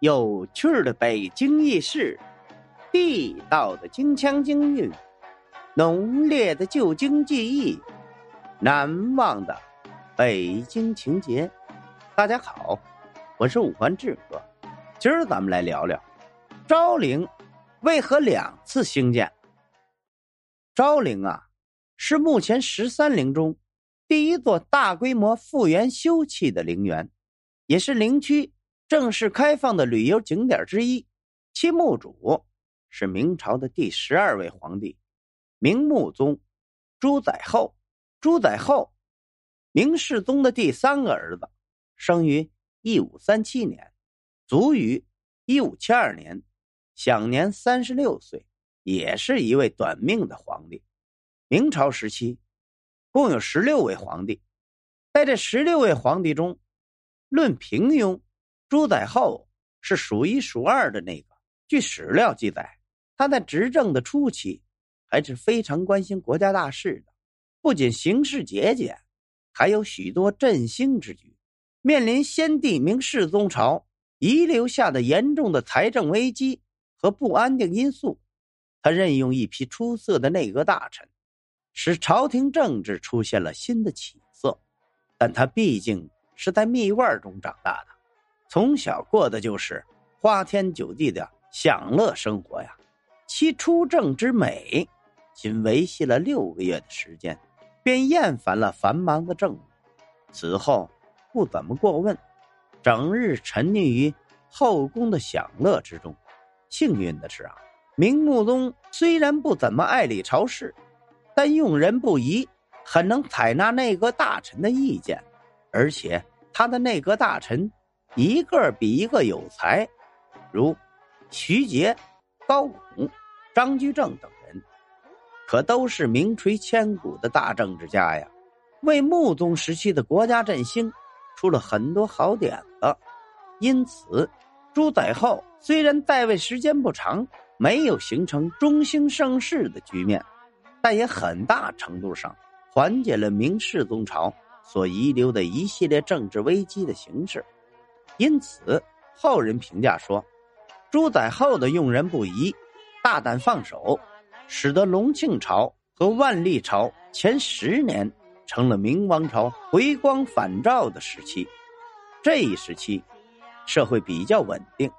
有趣的北京轶事，地道的京腔京韵，浓烈的旧京记忆，难忘的北京情节。大家好，我是五环志哥，今儿咱们来聊聊昭陵为何两次兴建。昭陵啊，是目前十三陵中第一座大规模复原修葺的陵园，也是陵区。正式开放的旅游景点之一，其墓主是明朝的第十二位皇帝明穆宗朱载垕。朱载垕，明世宗的第三个儿子，生于一五三七年，卒于一五七二年，享年三十六岁，也是一位短命的皇帝。明朝时期共有十六位皇帝，在这十六位皇帝中，论平庸。朱载垕是数一数二的那个。据史料记载，他在执政的初期还是非常关心国家大事的，不仅行事节俭，还有许多振兴之举。面临先帝明世宗朝遗留下的严重的财政危机和不安定因素，他任用一批出色的内阁大臣，使朝廷政治出现了新的起色。但他毕竟是在蜜罐中长大的。从小过的就是花天酒地的享乐生活呀，其出政之美，仅维系了六个月的时间，便厌烦了繁忙的政务。此后不怎么过问，整日沉溺于后宫的享乐之中。幸运的是啊，明穆宗虽然不怎么爱理朝事，但用人不疑，很能采纳内阁大臣的意见，而且他的内阁大臣。一个比一个有才，如徐杰、高拱、张居正等人，可都是名垂千古的大政治家呀，为穆宗时期的国家振兴出了很多好点子。因此，朱载垕虽然在位时间不长，没有形成中兴盛世的局面，但也很大程度上缓解了明世宗朝所遗留的一系列政治危机的形势。因此，后人评价说，朱载垕的用人不疑、大胆放手，使得隆庆朝和万历朝前十年成了明王朝回光返照的时期。这一时期，社会比较稳定，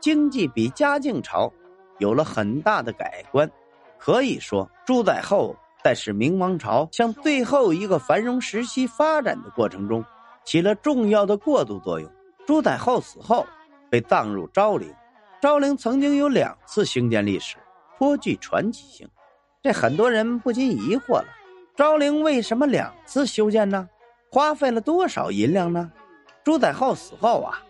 经济比嘉靖朝有了很大的改观。可以说，朱载垕在使明王朝向最后一个繁荣时期发展的过程中，起了重要的过渡作用。朱载垕死后，被葬入昭陵。昭陵曾经有两次兴建历史，颇具传奇性。这很多人不禁疑惑了：昭陵为什么两次修建呢？花费了多少银两呢？朱载垕死后啊，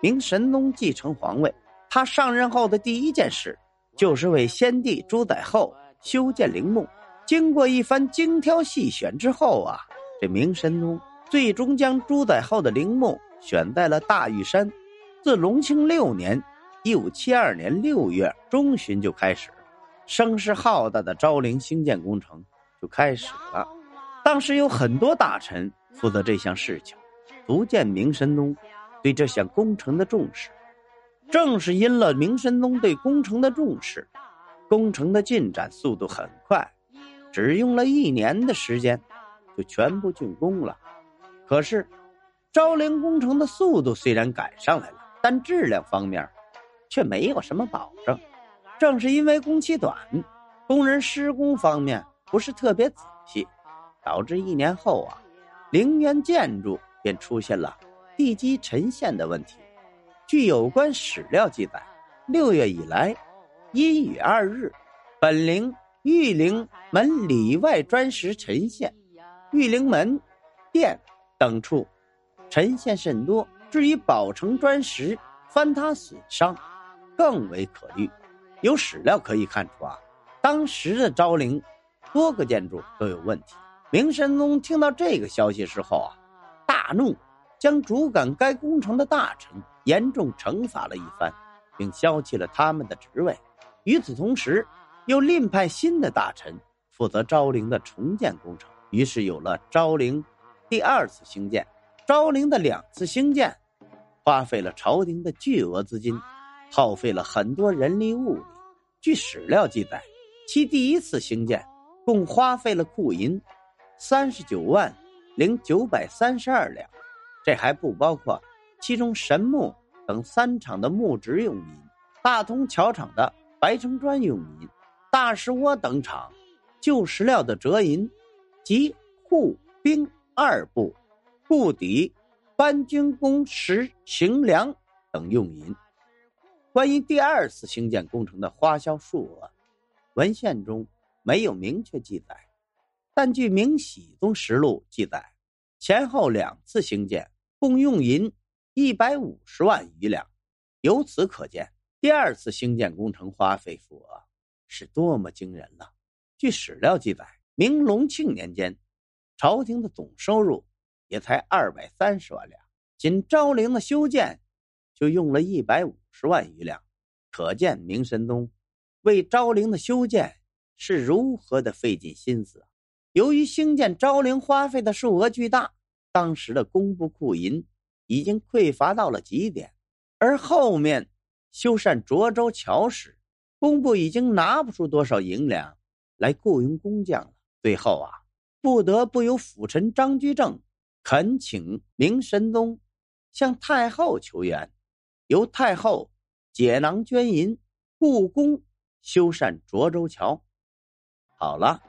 明神宗继承皇位，他上任后的第一件事，就是为先帝朱载垕修建陵墓。经过一番精挑细选之后啊，这明神宗最终将朱载垕的陵墓。选在了大玉山，自隆庆六年（一五七二年）六月中旬就开始，声势浩大的昭陵兴建工程就开始了。当时有很多大臣负责这项事情，足见明神宗对这项工程的重视。正是因了明神宗对工程的重视，工程的进展速度很快，只用了一年的时间就全部竣工了。可是。昭陵工程的速度虽然赶上来了，但质量方面却没有什么保证。正是因为工期短，工人施工方面不是特别仔细，导致一年后啊，陵园建筑便出现了地基沉陷的问题。据有关史料记载，六月以来，阴雨二日，本陵玉陵门里外砖石沉陷，玉陵门、殿等处。沉陷甚多，至于宝城砖石翻塌损伤，更为可虑。有史料可以看出啊，当时的昭陵多个建筑都有问题。明神宗听到这个消息之后啊，大怒，将主管该工程的大臣严重惩罚了一番，并消弃了他们的职位。与此同时，又另派新的大臣负责昭陵的重建工程，于是有了昭陵第二次兴建。昭陵的两次兴建，花费了朝廷的巨额资金，耗费了很多人力物力。据史料记载，其第一次兴建共花费了库银三十九万零九百三十二两，这还不包括其中神木等三厂的木质用银、大通桥厂的白城砖用银、大石窝等厂旧石料的折银及护兵二部固底。搬军工石行粮等用银。关于第二次兴建工程的花销数额，文献中没有明确记载，但据《明熹宗实录》记载，前后两次兴建共用银一百五十万余两。由此可见，第二次兴建工程花费数额是多么惊人了。据史料记载，明隆庆年间，朝廷的总收入。也才二百三十万两，仅昭陵的修建就用了一百五十万余两，可见明神宗为昭陵的修建是如何的费尽心思。由于兴建昭陵花费的数额巨大，当时的工部库银已经匮乏到了极点，而后面修缮涿州桥时，工部已经拿不出多少银两来雇佣工匠了。最后啊，不得不由辅臣张居正。恳请明神宗向太后求援，由太后解囊捐银，故宫修缮涿州桥。好了，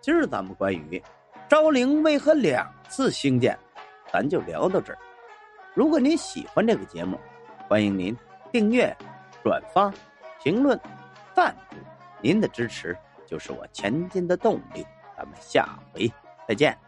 今儿咱们关于昭陵为何两次兴建，咱就聊到这儿。如果您喜欢这个节目，欢迎您订阅、转发、评论、赞助，您的支持就是我前进的动力。咱们下回再见。